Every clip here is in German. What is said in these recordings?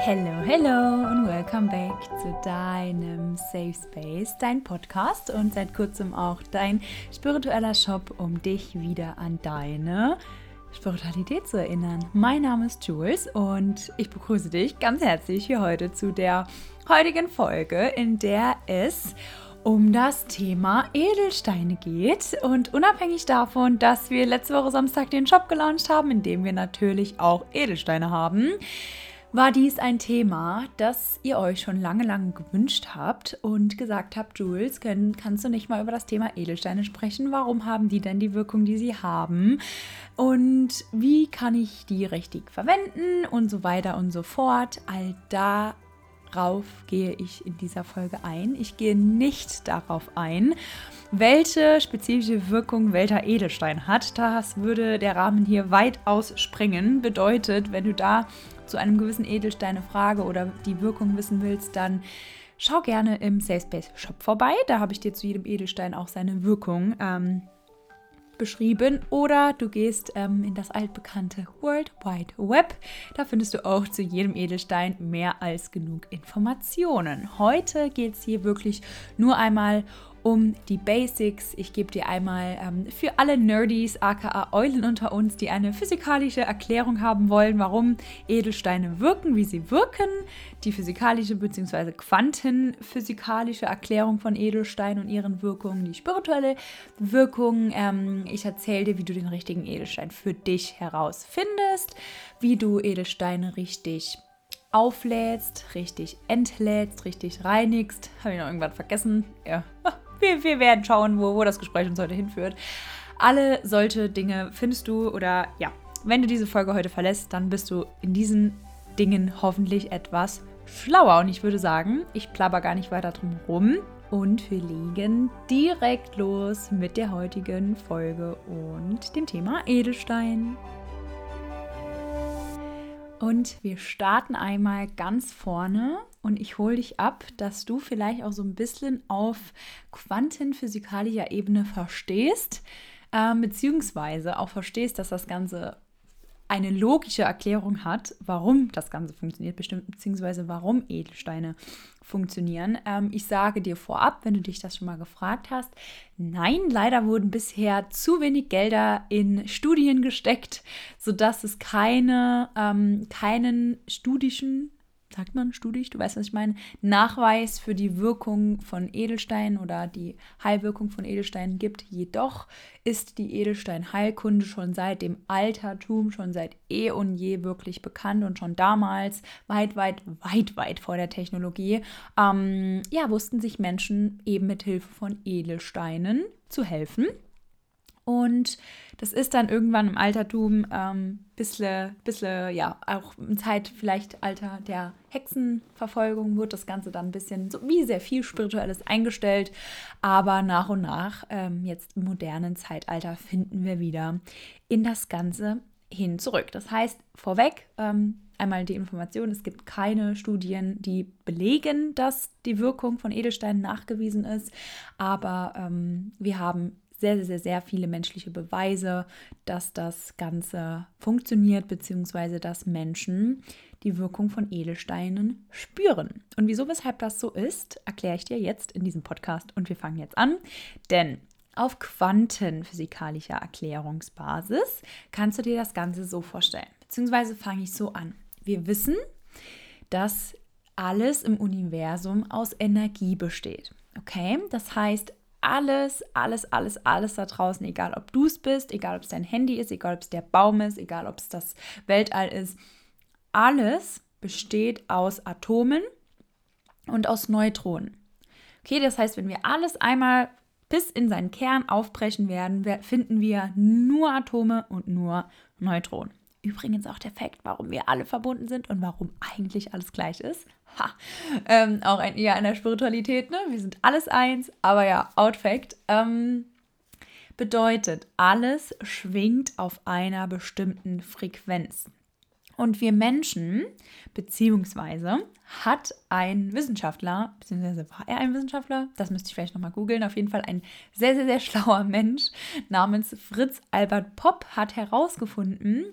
Hello, hello und welcome back zu deinem Safe Space, dein Podcast und seit kurzem auch dein spiritueller Shop, um dich wieder an deine Spiritualität zu erinnern. Mein Name ist Jules und ich begrüße dich ganz herzlich hier heute zu der heutigen Folge, in der es um das Thema Edelsteine geht. Und unabhängig davon, dass wir letzte Woche Samstag den Shop gelauncht haben, in dem wir natürlich auch Edelsteine haben, war dies ein Thema, das ihr euch schon lange, lange gewünscht habt und gesagt habt, Jules, können, kannst du nicht mal über das Thema Edelsteine sprechen? Warum haben die denn die Wirkung, die sie haben? Und wie kann ich die richtig verwenden und so weiter und so fort? All darauf gehe ich in dieser Folge ein. Ich gehe nicht darauf ein, welche spezifische Wirkung welcher Edelstein hat. Das würde der Rahmen hier weitaus sprengen. Bedeutet, wenn du da zu einem gewissen Edelstein eine Frage oder die Wirkung wissen willst, dann schau gerne im Safe Space Shop vorbei. Da habe ich dir zu jedem Edelstein auch seine Wirkung ähm, beschrieben. Oder du gehst ähm, in das altbekannte World Wide Web. Da findest du auch zu jedem Edelstein mehr als genug Informationen. Heute geht es hier wirklich nur einmal um um die Basics. Ich gebe dir einmal ähm, für alle Nerdies, aka Eulen unter uns, die eine physikalische Erklärung haben wollen, warum Edelsteine wirken, wie sie wirken, die physikalische bzw. quantenphysikalische Erklärung von Edelsteinen und ihren Wirkungen, die spirituelle Wirkung. Ähm, ich erzähle dir, wie du den richtigen Edelstein für dich herausfindest, wie du Edelsteine richtig auflädst, richtig entlädst, richtig reinigst. Habe ich noch irgendwas vergessen? Ja, wir, wir werden schauen, wo, wo das Gespräch uns heute hinführt. Alle solche Dinge findest du oder ja, wenn du diese Folge heute verlässt, dann bist du in diesen Dingen hoffentlich etwas schlauer. Und ich würde sagen, ich plapper gar nicht weiter drum rum. Und wir legen direkt los mit der heutigen Folge und dem Thema Edelstein. Und wir starten einmal ganz vorne und ich hole dich ab, dass du vielleicht auch so ein bisschen auf quantenphysikalischer Ebene verstehst, äh, beziehungsweise auch verstehst, dass das Ganze eine logische Erklärung hat, warum das Ganze funktioniert, beziehungsweise warum Edelsteine funktionieren. Ähm, ich sage dir vorab, wenn du dich das schon mal gefragt hast, nein, leider wurden bisher zu wenig Gelder in Studien gesteckt, sodass es keine, ähm, keinen studischen sagt man studisch, du weißt, was ich meine, Nachweis für die Wirkung von Edelsteinen oder die Heilwirkung von Edelsteinen gibt. Jedoch ist die Edelsteinheilkunde schon seit dem Altertum, schon seit eh und je wirklich bekannt und schon damals, weit, weit, weit, weit vor der Technologie, ähm, ja, wussten sich Menschen eben mit Hilfe von Edelsteinen zu helfen. Und das ist dann irgendwann im Altertum ähm, bisschen, bisschen, ja, auch im Zeit vielleicht Alter der Hexenverfolgung wird das Ganze dann ein bisschen so wie sehr viel Spirituelles eingestellt. Aber nach und nach, ähm, jetzt im modernen Zeitalter, finden wir wieder in das Ganze hin zurück. Das heißt, vorweg, ähm, einmal die Information, es gibt keine Studien, die belegen, dass die Wirkung von Edelsteinen nachgewiesen ist, aber ähm, wir haben sehr, sehr, sehr, viele menschliche Beweise, dass das Ganze funktioniert, beziehungsweise dass Menschen die Wirkung von Edelsteinen spüren. Und wieso, weshalb das so ist, erkläre ich dir jetzt in diesem Podcast und wir fangen jetzt an. Denn auf quantenphysikalischer Erklärungsbasis kannst du dir das Ganze so vorstellen. Beziehungsweise fange ich so an. Wir wissen, dass alles im Universum aus Energie besteht. Okay, das heißt, alles, alles, alles, alles da draußen, egal ob du es bist, egal ob es dein Handy ist, egal ob es der Baum ist, egal ob es das Weltall ist, alles besteht aus Atomen und aus Neutronen. Okay, das heißt, wenn wir alles einmal bis in seinen Kern aufbrechen werden, finden wir nur Atome und nur Neutronen. Übrigens auch der Fakt, warum wir alle verbunden sind und warum eigentlich alles gleich ist. Ha, ähm, auch ein, eher in der Spiritualität, ne? Wir sind alles eins, aber ja, Outfact. Ähm, bedeutet, alles schwingt auf einer bestimmten Frequenz. Und wir Menschen, beziehungsweise hat ein Wissenschaftler, beziehungsweise war er ein Wissenschaftler, das müsste ich vielleicht nochmal googeln, auf jeden Fall ein sehr, sehr, sehr schlauer Mensch namens Fritz Albert Popp hat herausgefunden,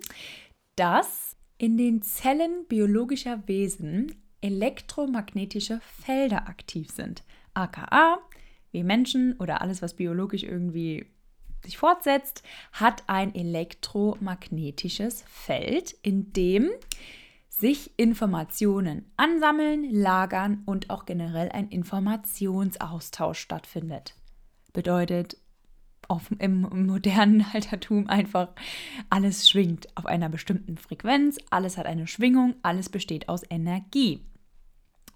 dass in den Zellen biologischer Wesen elektromagnetische Felder aktiv sind. AKA, wie Menschen oder alles, was biologisch irgendwie sich fortsetzt, hat ein elektromagnetisches Feld, in dem sich Informationen ansammeln, lagern und auch generell ein Informationsaustausch stattfindet. Bedeutet, auf, im, modernen Altertum einfach alles schwingt auf einer bestimmten Frequenz, alles hat eine Schwingung, alles besteht aus Energie.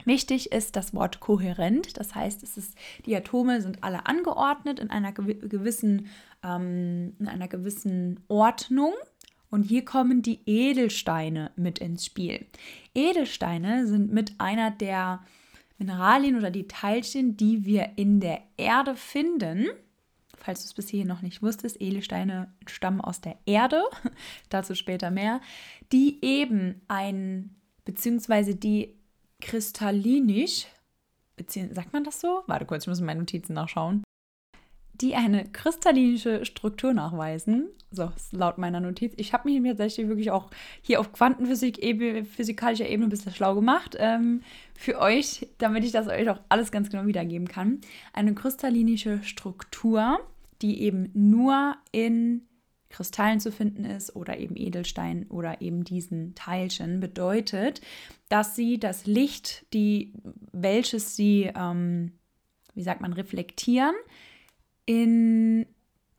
Wichtig ist das Wort kohärent, das heißt, es ist, die Atome sind alle angeordnet in einer gewissen, ähm, in einer gewissen Ordnung. Und hier kommen die Edelsteine mit ins Spiel. Edelsteine sind mit einer der Mineralien oder die Teilchen, die wir in der Erde finden falls du es bis hierhin noch nicht wusstest, Edelsteine stammen aus der Erde, dazu später mehr, die eben ein, beziehungsweise die kristallinisch, beziehungsweise, sagt man das so? Warte kurz, ich muss in meine Notizen nachschauen die eine kristallinische Struktur nachweisen. So, laut meiner Notiz. Ich habe mich tatsächlich wirklich auch hier auf Quantenphysik, physikalischer Ebene ein bisschen schlau gemacht. Ähm, für euch, damit ich das euch auch alles ganz genau wiedergeben kann. Eine kristallinische Struktur, die eben nur in Kristallen zu finden ist oder eben Edelstein oder eben diesen Teilchen, bedeutet, dass sie das Licht, die, welches sie, ähm, wie sagt man, reflektieren, in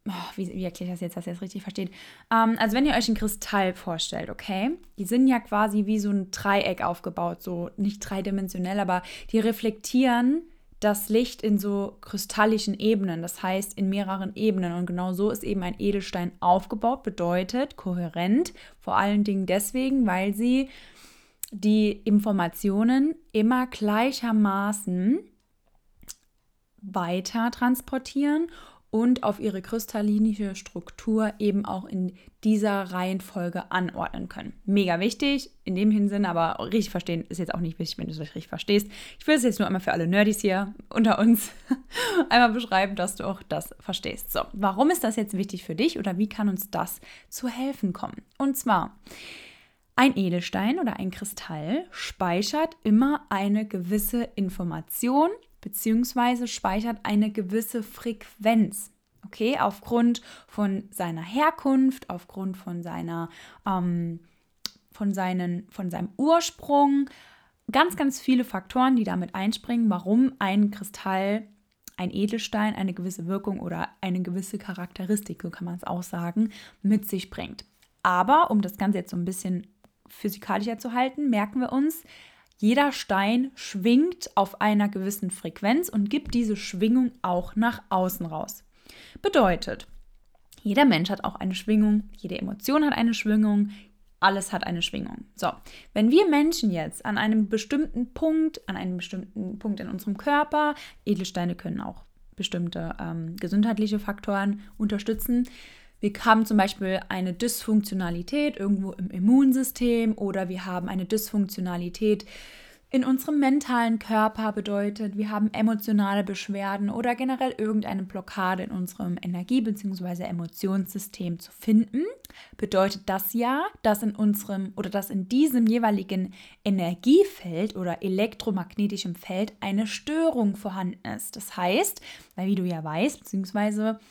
Oh, wie, wie, erkläre ich das jetzt, dass ihr es richtig versteht? Ähm, also wenn ihr euch ein Kristall vorstellt, okay, die sind ja quasi wie so ein Dreieck aufgebaut, so nicht dreidimensionell, aber die reflektieren das Licht in so kristallischen Ebenen, das heißt in mehreren Ebenen. Und genau so ist eben ein Edelstein aufgebaut, bedeutet kohärent, vor allen Dingen deswegen, weil sie die Informationen immer gleichermaßen weiter transportieren und auf ihre kristallinische Struktur eben auch in dieser Reihenfolge anordnen können. Mega wichtig, in dem Hinsinn, aber richtig verstehen ist jetzt auch nicht wichtig, wenn du es richtig verstehst. Ich will es jetzt nur einmal für alle Nerdys hier unter uns einmal beschreiben, dass du auch das verstehst. So, warum ist das jetzt wichtig für dich oder wie kann uns das zu helfen kommen? Und zwar, ein Edelstein oder ein Kristall speichert immer eine gewisse Information beziehungsweise speichert eine gewisse Frequenz. Okay, aufgrund von seiner Herkunft, aufgrund von seiner, ähm, von seinen, von seinem Ursprung, ganz, ganz viele Faktoren, die damit einspringen, warum ein Kristall, ein Edelstein eine gewisse Wirkung oder eine gewisse Charakteristik, so kann man es auch sagen, mit sich bringt. Aber um das Ganze jetzt so ein bisschen physikalischer zu halten, merken wir uns, jeder Stein schwingt auf einer gewissen Frequenz und gibt diese Schwingung auch nach außen raus. Bedeutet, jeder Mensch hat auch eine Schwingung, jede Emotion hat eine Schwingung, alles hat eine Schwingung. So, wenn wir Menschen jetzt an einem bestimmten Punkt, an einem bestimmten Punkt in unserem Körper, Edelsteine können auch bestimmte ähm, gesundheitliche Faktoren unterstützen, wir haben zum Beispiel eine Dysfunktionalität irgendwo im Immunsystem oder wir haben eine Dysfunktionalität in unserem mentalen Körper bedeutet, wir haben emotionale Beschwerden oder generell irgendeine Blockade in unserem Energie- bzw. Emotionssystem zu finden, bedeutet das ja, dass in unserem oder dass in diesem jeweiligen Energiefeld oder elektromagnetischem Feld eine Störung vorhanden ist. Das heißt, weil wie du ja weißt, beziehungsweise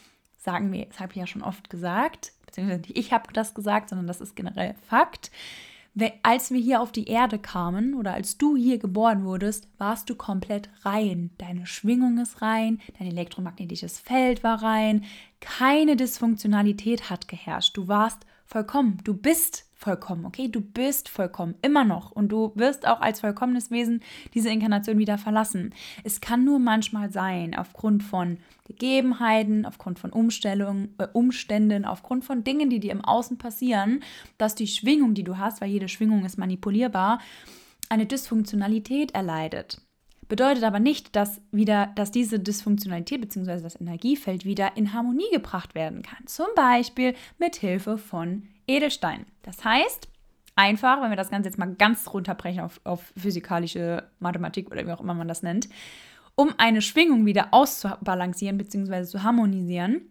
sagen wir, das habe ich ja schon oft gesagt, beziehungsweise nicht ich habe das gesagt, sondern das ist generell Fakt. Als wir hier auf die Erde kamen oder als du hier geboren wurdest, warst du komplett rein. Deine Schwingung ist rein, dein elektromagnetisches Feld war rein, keine Dysfunktionalität hat geherrscht. Du warst vollkommen, du bist vollkommen, okay? Du bist vollkommen, immer noch. Und du wirst auch als vollkommenes Wesen diese Inkarnation wieder verlassen. Es kann nur manchmal sein, aufgrund von Gegebenheiten, aufgrund von Umstellungen, äh, Umständen, aufgrund von Dingen, die dir im Außen passieren, dass die Schwingung, die du hast, weil jede Schwingung ist manipulierbar, eine Dysfunktionalität erleidet. Bedeutet aber nicht, dass wieder, dass diese Dysfunktionalität bzw. das Energiefeld wieder in Harmonie gebracht werden kann. Zum Beispiel mit Hilfe von Edelstein. Das heißt, einfach, wenn wir das Ganze jetzt mal ganz runterbrechen auf, auf physikalische Mathematik oder wie auch immer man das nennt, um eine Schwingung wieder auszubalancieren bzw. zu harmonisieren,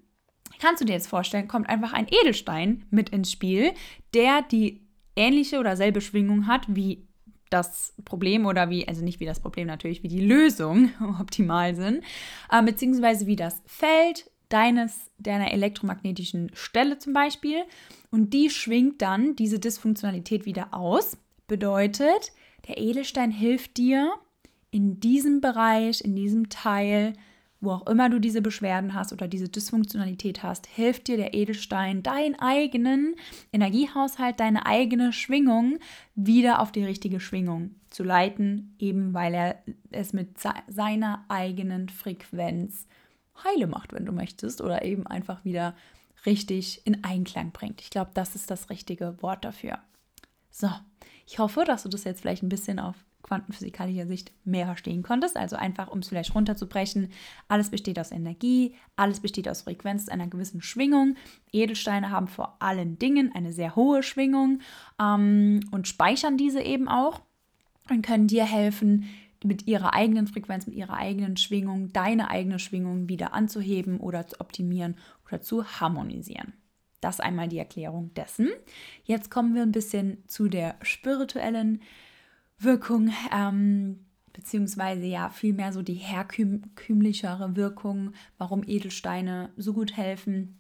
kannst du dir jetzt vorstellen, kommt einfach ein Edelstein mit ins Spiel, der die ähnliche oder selbe Schwingung hat wie das Problem oder wie, also nicht wie das Problem natürlich, wie die Lösung optimal sind, äh, beziehungsweise wie das Feld deines, deiner elektromagnetischen Stelle zum Beispiel. Und die schwingt dann diese Dysfunktionalität wieder aus. Bedeutet, der Edelstein hilft dir in diesem Bereich, in diesem Teil, wo auch immer du diese Beschwerden hast oder diese Dysfunktionalität hast, hilft dir der Edelstein, deinen eigenen Energiehaushalt, deine eigene Schwingung wieder auf die richtige Schwingung zu leiten, eben weil er es mit seiner eigenen Frequenz heile macht, wenn du möchtest, oder eben einfach wieder richtig in Einklang bringt. Ich glaube, das ist das richtige Wort dafür. So, ich hoffe, dass du das jetzt vielleicht ein bisschen auf quantenphysikalischer Sicht mehr verstehen konntest. Also einfach, um es vielleicht runterzubrechen, alles besteht aus Energie, alles besteht aus Frequenz einer gewissen Schwingung. Edelsteine haben vor allen Dingen eine sehr hohe Schwingung ähm, und speichern diese eben auch und können dir helfen, mit ihrer eigenen Frequenz, mit ihrer eigenen Schwingung, deine eigene Schwingung wieder anzuheben oder zu optimieren oder zu harmonisieren. Das einmal die Erklärung dessen. Jetzt kommen wir ein bisschen zu der spirituellen Wirkung, ähm, beziehungsweise ja vielmehr so die herkömmlichere Wirkung, warum Edelsteine so gut helfen.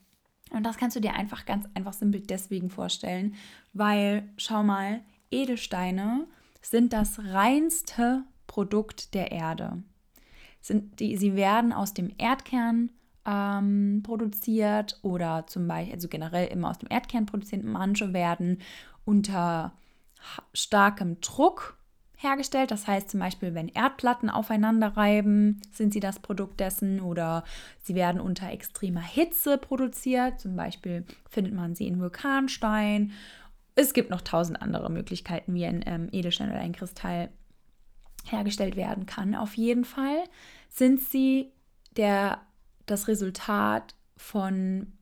Und das kannst du dir einfach ganz einfach simpel deswegen vorstellen, weil schau mal, Edelsteine sind das reinste Produkt der Erde. Sind die, sie werden aus dem Erdkern ähm, produziert oder zum Beispiel, also generell immer aus dem Erdkern produziert. Manche werden unter starkem Druck hergestellt. Das heißt zum Beispiel, wenn Erdplatten aufeinander reiben, sind sie das Produkt dessen oder sie werden unter extremer Hitze produziert. Zum Beispiel findet man sie in Vulkanstein. Es gibt noch tausend andere Möglichkeiten, wie ein ähm, Edelstein oder ein Kristall hergestellt werden kann. Auf jeden Fall sind sie der, das Resultat von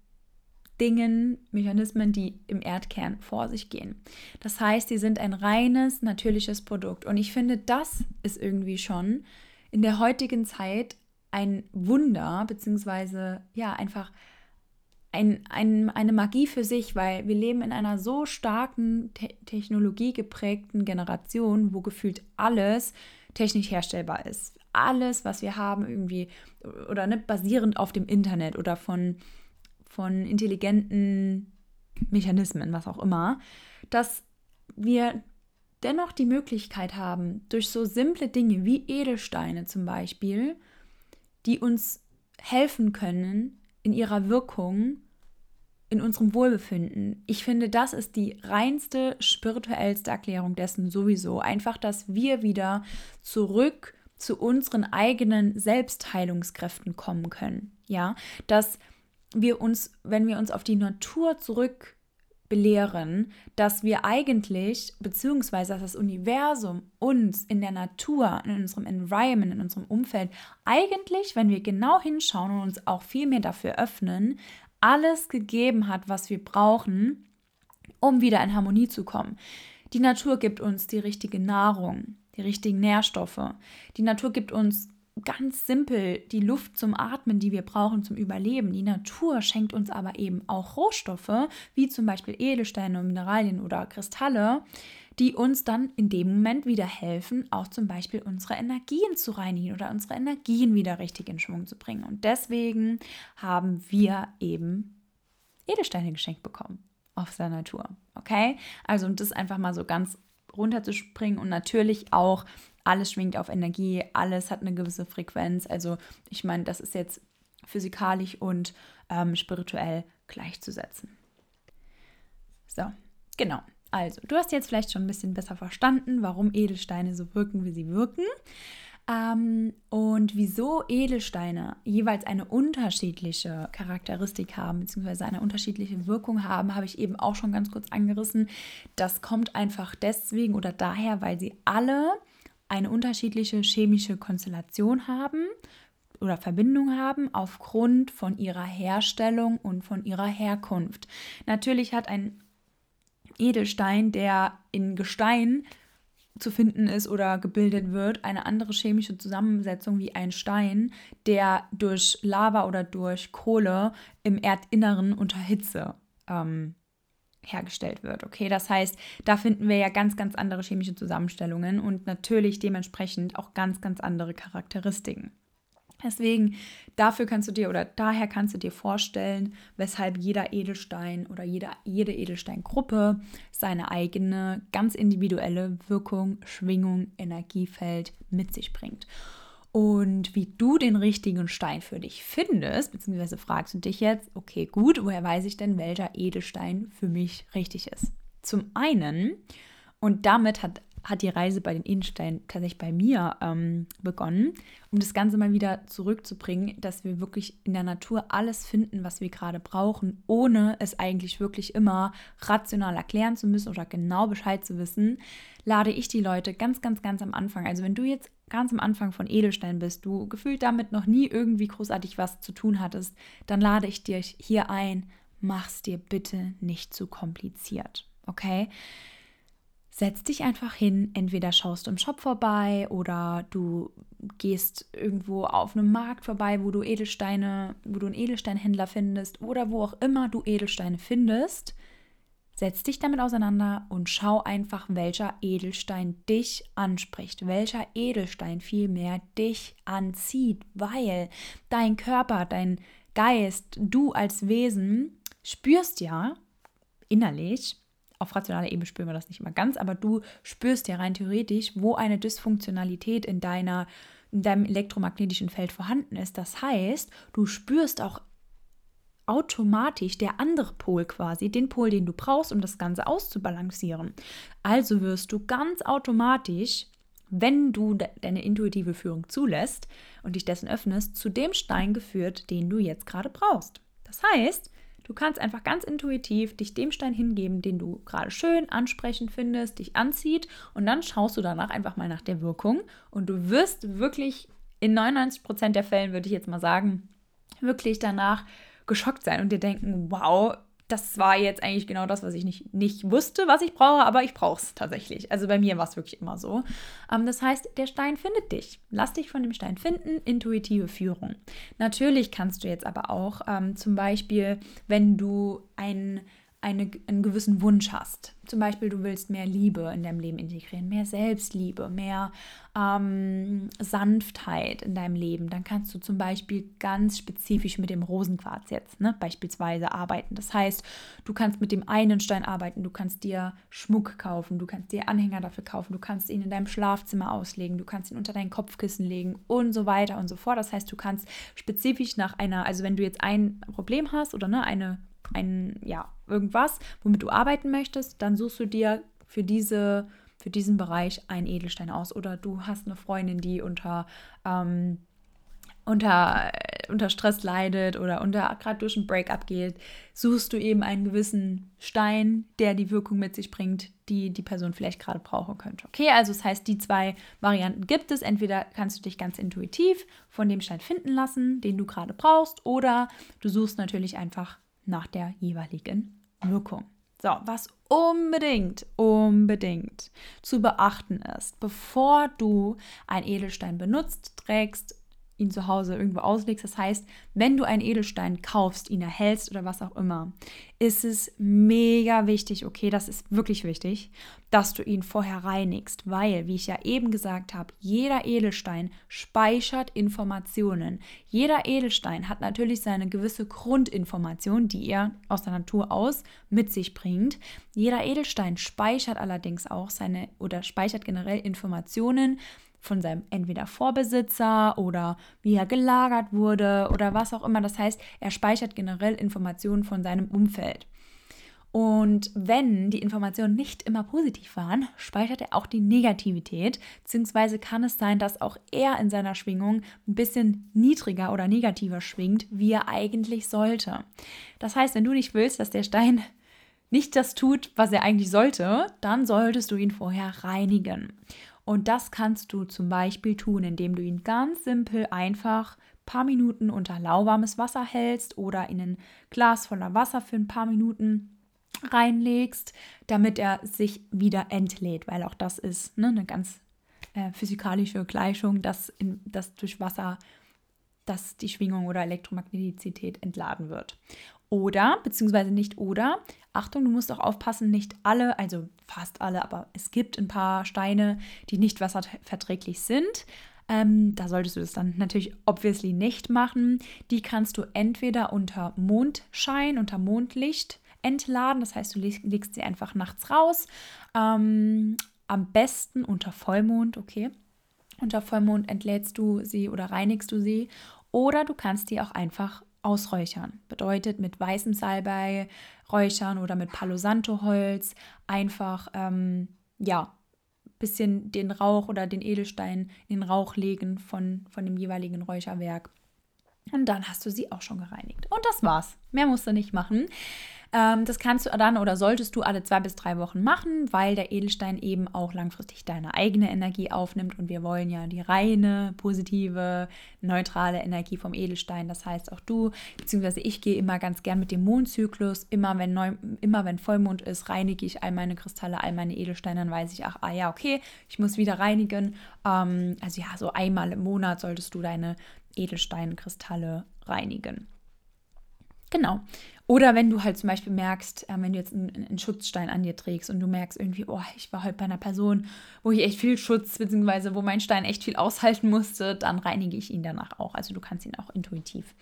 Dingen, Mechanismen, die im Erdkern vor sich gehen. Das heißt, sie sind ein reines, natürliches Produkt. Und ich finde, das ist irgendwie schon in der heutigen Zeit ein Wunder, beziehungsweise ja, einfach ein, ein, eine Magie für sich, weil wir leben in einer so starken te technologiegeprägten Generation, wo gefühlt alles technisch herstellbar ist. Alles, was wir haben, irgendwie oder ne, basierend auf dem Internet oder von von intelligenten Mechanismen, was auch immer, dass wir dennoch die Möglichkeit haben, durch so simple Dinge wie Edelsteine zum Beispiel, die uns helfen können in ihrer Wirkung, in unserem Wohlbefinden. Ich finde, das ist die reinste, spirituellste Erklärung dessen sowieso. Einfach, dass wir wieder zurück zu unseren eigenen Selbstheilungskräften kommen können. Ja, dass wir uns, wenn wir uns auf die Natur zurück belehren, dass wir eigentlich, beziehungsweise dass das Universum uns in der Natur, in unserem Environment, in unserem Umfeld, eigentlich, wenn wir genau hinschauen und uns auch viel mehr dafür öffnen, alles gegeben hat, was wir brauchen, um wieder in Harmonie zu kommen. Die Natur gibt uns die richtige Nahrung, die richtigen Nährstoffe. Die Natur gibt uns ganz simpel die Luft zum Atmen, die wir brauchen zum Überleben. Die Natur schenkt uns aber eben auch Rohstoffe, wie zum Beispiel Edelsteine, Mineralien oder Kristalle, die uns dann in dem Moment wieder helfen, auch zum Beispiel unsere Energien zu reinigen oder unsere Energien wieder richtig in Schwung zu bringen. Und deswegen haben wir eben Edelsteine geschenkt bekommen aus der Natur. Okay? Also, um das einfach mal so ganz runterzuspringen und natürlich auch alles schwingt auf Energie, alles hat eine gewisse Frequenz. Also ich meine, das ist jetzt physikalisch und ähm, spirituell gleichzusetzen. So, genau. Also, du hast jetzt vielleicht schon ein bisschen besser verstanden, warum Edelsteine so wirken, wie sie wirken. Ähm, und wieso Edelsteine jeweils eine unterschiedliche Charakteristik haben, beziehungsweise eine unterschiedliche Wirkung haben, habe ich eben auch schon ganz kurz angerissen. Das kommt einfach deswegen oder daher, weil sie alle eine unterschiedliche chemische Konstellation haben oder Verbindung haben aufgrund von ihrer Herstellung und von ihrer Herkunft. Natürlich hat ein Edelstein, der in Gestein zu finden ist oder gebildet wird, eine andere chemische Zusammensetzung wie ein Stein, der durch Lava oder durch Kohle im Erdinneren unter Hitze ähm, hergestellt wird. Okay, das heißt, da finden wir ja ganz, ganz andere chemische Zusammenstellungen und natürlich dementsprechend auch ganz, ganz andere Charakteristiken. Deswegen, dafür kannst du dir oder daher kannst du dir vorstellen, weshalb jeder Edelstein oder jeder, jede Edelsteingruppe seine eigene, ganz individuelle Wirkung, Schwingung, Energiefeld mit sich bringt. Und wie du den richtigen Stein für dich findest, beziehungsweise fragst du dich jetzt, okay, gut, woher weiß ich denn, welcher Edelstein für mich richtig ist? Zum einen, und damit hat hat die Reise bei den Edelsteinen tatsächlich bei mir ähm, begonnen, um das Ganze mal wieder zurückzubringen, dass wir wirklich in der Natur alles finden, was wir gerade brauchen, ohne es eigentlich wirklich immer rational erklären zu müssen oder genau Bescheid zu wissen, lade ich die Leute ganz, ganz, ganz am Anfang. Also wenn du jetzt ganz am Anfang von Edelstein bist, du gefühlt damit noch nie irgendwie großartig was zu tun hattest, dann lade ich dich hier ein, mach's dir bitte nicht zu kompliziert. Okay? Setz dich einfach hin, entweder schaust du im Shop vorbei oder du gehst irgendwo auf einem Markt vorbei, wo du Edelsteine, wo du einen Edelsteinhändler findest oder wo auch immer du Edelsteine findest. Setz dich damit auseinander und schau einfach, welcher Edelstein dich anspricht, welcher Edelstein vielmehr dich anzieht, weil dein Körper, dein Geist, du als Wesen spürst ja innerlich, auf rationaler Ebene spüren wir das nicht immer ganz, aber du spürst ja rein theoretisch, wo eine Dysfunktionalität in deiner in deinem elektromagnetischen Feld vorhanden ist. Das heißt, du spürst auch automatisch der andere Pol quasi, den Pol, den du brauchst, um das Ganze auszubalancieren. Also wirst du ganz automatisch, wenn du de deine intuitive Führung zulässt und dich dessen öffnest, zu dem Stein geführt, den du jetzt gerade brauchst. Das heißt, Du kannst einfach ganz intuitiv dich dem Stein hingeben, den du gerade schön ansprechend findest, dich anzieht und dann schaust du danach einfach mal nach der Wirkung. Und du wirst wirklich in 99 Prozent der Fällen, würde ich jetzt mal sagen, wirklich danach geschockt sein und dir denken, wow, das war jetzt eigentlich genau das, was ich nicht, nicht wusste, was ich brauche, aber ich brauche es tatsächlich. Also bei mir war es wirklich immer so. Ähm, das heißt, der Stein findet dich. Lass dich von dem Stein finden, intuitive Führung. Natürlich kannst du jetzt aber auch ähm, zum Beispiel, wenn du ein eine, einen gewissen Wunsch hast. Zum Beispiel, du willst mehr Liebe in deinem Leben integrieren, mehr Selbstliebe, mehr ähm, Sanftheit in deinem Leben. Dann kannst du zum Beispiel ganz spezifisch mit dem Rosenquarz jetzt ne, beispielsweise arbeiten. Das heißt, du kannst mit dem einen Stein arbeiten, du kannst dir Schmuck kaufen, du kannst dir Anhänger dafür kaufen, du kannst ihn in deinem Schlafzimmer auslegen, du kannst ihn unter dein Kopfkissen legen und so weiter und so fort. Das heißt, du kannst spezifisch nach einer, also wenn du jetzt ein Problem hast oder ne, eine ein, ja, irgendwas, womit du arbeiten möchtest, dann suchst du dir für diese, für diesen Bereich einen Edelstein aus. Oder du hast eine Freundin, die unter, ähm, unter, unter Stress leidet oder unter gerade durch ein Breakup geht, suchst du eben einen gewissen Stein, der die Wirkung mit sich bringt, die die Person vielleicht gerade brauchen könnte. Okay, also das heißt, die zwei Varianten gibt es. Entweder kannst du dich ganz intuitiv von dem Stein finden lassen, den du gerade brauchst, oder du suchst natürlich einfach nach der jeweiligen Wirkung. So, was unbedingt, unbedingt zu beachten ist, bevor du ein Edelstein benutzt, trägst, ihn zu Hause irgendwo auslegst. Das heißt, wenn du einen Edelstein kaufst, ihn erhältst oder was auch immer, ist es mega wichtig, okay, das ist wirklich wichtig, dass du ihn vorher reinigst, weil, wie ich ja eben gesagt habe, jeder Edelstein speichert Informationen. Jeder Edelstein hat natürlich seine gewisse Grundinformation, die er aus der Natur aus mit sich bringt. Jeder Edelstein speichert allerdings auch seine oder speichert generell Informationen, von seinem entweder Vorbesitzer oder wie er gelagert wurde oder was auch immer. Das heißt, er speichert generell Informationen von seinem Umfeld. Und wenn die Informationen nicht immer positiv waren, speichert er auch die Negativität, beziehungsweise kann es sein, dass auch er in seiner Schwingung ein bisschen niedriger oder negativer schwingt, wie er eigentlich sollte. Das heißt, wenn du nicht willst, dass der Stein nicht das tut, was er eigentlich sollte, dann solltest du ihn vorher reinigen. Und das kannst du zum Beispiel tun, indem du ihn ganz simpel einfach ein paar Minuten unter lauwarmes Wasser hältst oder in ein Glas voller Wasser für ein paar Minuten reinlegst, damit er sich wieder entlädt, weil auch das ist ne, eine ganz äh, physikalische Gleichung, dass, in, dass durch Wasser dass die Schwingung oder Elektromagnetizität entladen wird. Oder, beziehungsweise nicht oder, Achtung, du musst auch aufpassen, nicht alle, also fast alle, aber es gibt ein paar Steine, die nicht wasserverträglich sind. Ähm, da solltest du das dann natürlich obviously nicht machen. Die kannst du entweder unter Mondschein, unter Mondlicht entladen. Das heißt, du legst sie einfach nachts raus. Ähm, am besten unter Vollmond, okay. Unter Vollmond entlädst du sie oder reinigst du sie. Oder du kannst die auch einfach ausräuchern. Bedeutet mit weißem Salbei räuchern oder mit Palo Santo Holz einfach, ähm, ja, bisschen den Rauch oder den Edelstein in den Rauch legen von, von dem jeweiligen Räucherwerk. Und dann hast du sie auch schon gereinigt. Und das war's. Mehr musst du nicht machen. Ähm, das kannst du dann oder solltest du alle zwei bis drei Wochen machen, weil der Edelstein eben auch langfristig deine eigene Energie aufnimmt und wir wollen ja die reine, positive, neutrale Energie vom Edelstein. Das heißt auch du, beziehungsweise ich gehe immer ganz gern mit dem Mondzyklus. Immer wenn, Neu immer wenn Vollmond ist, reinige ich all meine Kristalle, all meine Edelsteine, dann weiß ich, ach, ah ja, okay, ich muss wieder reinigen. Ähm, also ja, so einmal im Monat solltest du deine Edelsteinkristalle reinigen. Genau. Oder wenn du halt zum Beispiel merkst, äh, wenn du jetzt einen, einen, Schutzstein an dir trägst und du merkst irgendwie, oh, ich war heute bei einer Person, wo ich echt viel Schutz, beziehungsweise wo mein Stein echt viel aushalten musste, dann reinige ich ihn danach auch. Also du kannst ihn auch intuitiv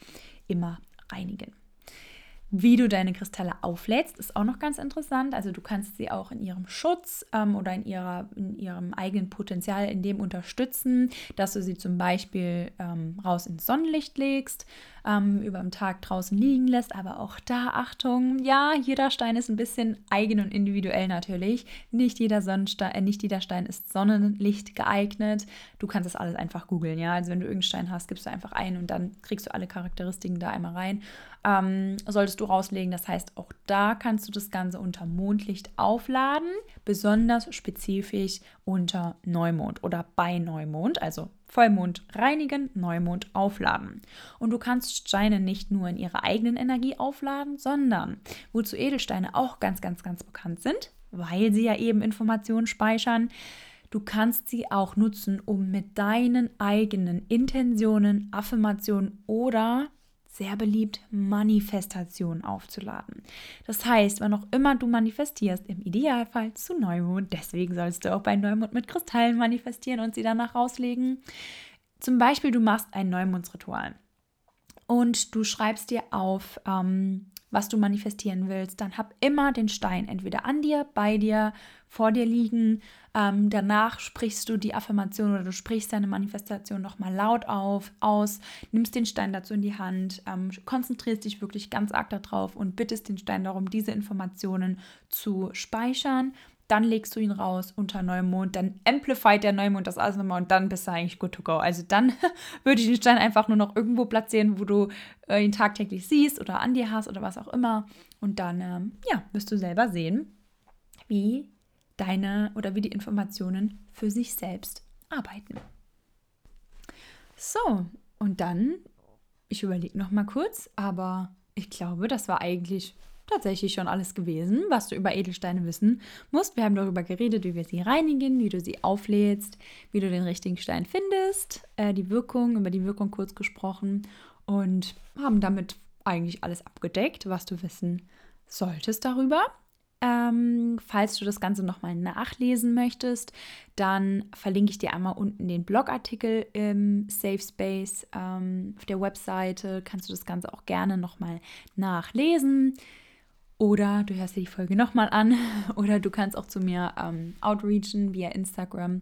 immer reinigen. Wie du deine Kristalle auflädst, ist auch noch ganz interessant. Also du kannst sie auch in ihrem Schutz ähm, oder in, ihrer, in ihrem eigenen Potenzial in dem unterstützen, dass du sie zum Beispiel ähm, raus ins Sonnenlicht legst ähm, über den Tag draußen liegen lässt. Aber auch da Achtung, ja, jeder Stein ist ein bisschen eigen und individuell natürlich. Nicht jeder, Sonnenstein, äh, nicht jeder Stein ist Sonnenlicht geeignet. Du kannst das alles einfach googeln, ja. Also wenn du irgendeinen Stein hast, gibst du einfach ein und dann kriegst du alle Charakteristiken da einmal rein. Ähm, solltest du rauslegen. Das heißt, auch da kannst du das Ganze unter Mondlicht aufladen, besonders spezifisch unter Neumond oder bei Neumond, also Vollmond reinigen, Neumond aufladen. Und du kannst Steine nicht nur in ihrer eigenen Energie aufladen, sondern wozu Edelsteine auch ganz, ganz, ganz bekannt sind, weil sie ja eben Informationen speichern. Du kannst sie auch nutzen, um mit deinen eigenen Intentionen, Affirmationen oder sehr beliebt, Manifestation aufzuladen. Das heißt, wann auch immer du manifestierst, im Idealfall zu Neumond, deswegen sollst du auch bei Neumond mit Kristallen manifestieren und sie danach rauslegen. Zum Beispiel, du machst ein Neumondsritual und du schreibst dir auf, ähm, was du manifestieren willst, dann hab immer den Stein entweder an dir, bei dir, vor dir liegen. Ähm, danach sprichst du die Affirmation oder du sprichst deine Manifestation nochmal laut auf, aus, nimmst den Stein dazu in die Hand, ähm, konzentrierst dich wirklich ganz arg darauf und bittest den Stein darum, diese Informationen zu speichern dann legst du ihn raus unter Neumond, dann amplified der Neumond das alles nochmal und dann bist du eigentlich good to go. Also dann würde ich den Stein einfach nur noch irgendwo platzieren, wo du äh, ihn tagtäglich siehst oder an dir hast oder was auch immer. Und dann, ähm, ja, wirst du selber sehen, wie deine oder wie die Informationen für sich selbst arbeiten. So, und dann, ich überlege noch mal kurz, aber ich glaube, das war eigentlich tatsächlich schon alles gewesen, was du über Edelsteine wissen musst. Wir haben darüber geredet, wie wir sie reinigen, wie du sie auflädst, wie du den richtigen Stein findest, äh, die Wirkung, über die Wirkung kurz gesprochen und haben damit eigentlich alles abgedeckt, was du wissen solltest darüber. Ähm, falls du das Ganze nochmal nachlesen möchtest, dann verlinke ich dir einmal unten den Blogartikel im Safe Space ähm, auf der Webseite. Kannst du das Ganze auch gerne nochmal nachlesen. Oder du hörst dir die Folge nochmal an. Oder du kannst auch zu mir ähm, outreachen via Instagram.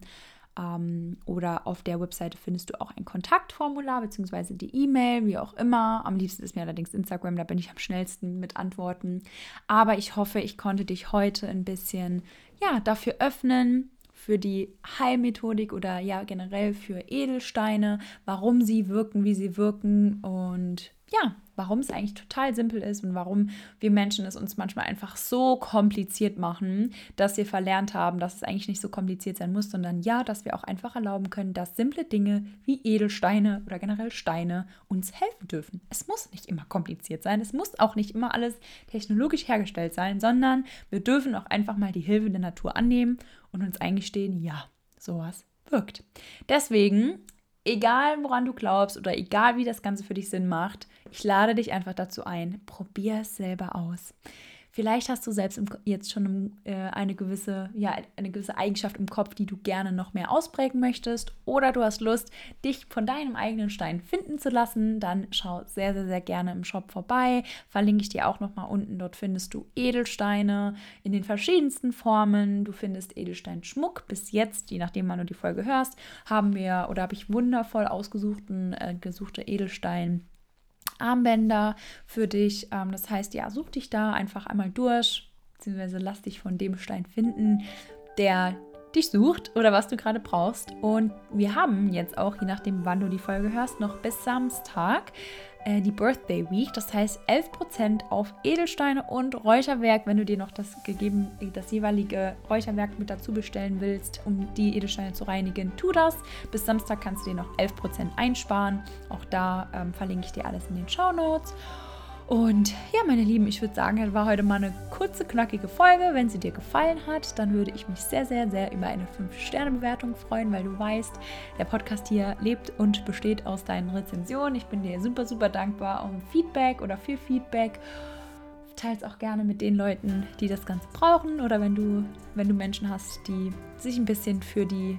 Ähm, oder auf der Webseite findest du auch ein Kontaktformular bzw. die E-Mail, wie auch immer. Am liebsten ist mir allerdings Instagram, da bin ich am schnellsten mit Antworten. Aber ich hoffe, ich konnte dich heute ein bisschen ja, dafür öffnen, für die Heilmethodik oder ja generell für Edelsteine, warum sie wirken, wie sie wirken und ja, warum es eigentlich total simpel ist und warum wir Menschen es uns manchmal einfach so kompliziert machen, dass wir verlernt haben, dass es eigentlich nicht so kompliziert sein muss, sondern ja, dass wir auch einfach erlauben können, dass simple Dinge wie Edelsteine oder generell Steine uns helfen dürfen. Es muss nicht immer kompliziert sein, es muss auch nicht immer alles technologisch hergestellt sein, sondern wir dürfen auch einfach mal die Hilfe der Natur annehmen und uns eingestehen, ja, sowas wirkt. Deswegen egal woran du glaubst oder egal wie das Ganze für dich Sinn macht, ich lade dich einfach dazu ein, probier es selber aus. Vielleicht hast du selbst im, jetzt schon äh, eine, gewisse, ja, eine gewisse Eigenschaft im Kopf, die du gerne noch mehr ausprägen möchtest. Oder du hast Lust, dich von deinem eigenen Stein finden zu lassen. Dann schau sehr, sehr, sehr gerne im Shop vorbei. Verlinke ich dir auch nochmal unten. Dort findest du Edelsteine in den verschiedensten Formen. Du findest Edelsteinschmuck. Bis jetzt, je nachdem, wann du die Folge hörst, haben wir oder habe ich wundervoll ausgesuchten, äh, gesuchte Edelstein. Armbänder für dich. Ähm, das heißt, ja, such dich da einfach einmal durch, beziehungsweise lass dich von dem Stein finden, der dich sucht oder was du gerade brauchst. Und wir haben jetzt auch, je nachdem, wann du die Folge hörst, noch bis Samstag äh, die Birthday Week. Das heißt 11% auf Edelsteine und Räucherwerk, wenn du dir noch das gegeben, das jeweilige Räucherwerk mit dazu bestellen willst, um die Edelsteine zu reinigen, tu das. Bis Samstag kannst du dir noch 11% einsparen. Auch da ähm, verlinke ich dir alles in den Show Notes. Und ja, meine Lieben, ich würde sagen, das war heute mal eine kurze, knackige Folge. Wenn sie dir gefallen hat, dann würde ich mich sehr, sehr, sehr über eine 5-Sterne-Bewertung freuen, weil du weißt, der Podcast hier lebt und besteht aus deinen Rezensionen. Ich bin dir super, super dankbar um Feedback oder für Feedback. Teile es auch gerne mit den Leuten, die das Ganze brauchen oder wenn du, wenn du Menschen hast, die sich ein bisschen für die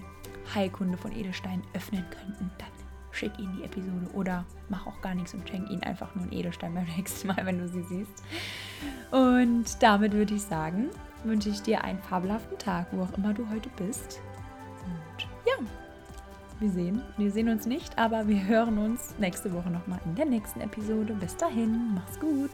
Heilkunde von Edelstein öffnen könnten, dann schick ihnen die Episode oder mach auch gar nichts und schenk ihnen einfach nur einen Edelstein beim nächsten Mal, wenn du sie siehst. Und damit würde ich sagen, wünsche ich dir einen fabelhaften Tag, wo auch immer du heute bist. Und ja, wir sehen, wir sehen uns nicht, aber wir hören uns nächste Woche nochmal in der nächsten Episode. Bis dahin, mach's gut.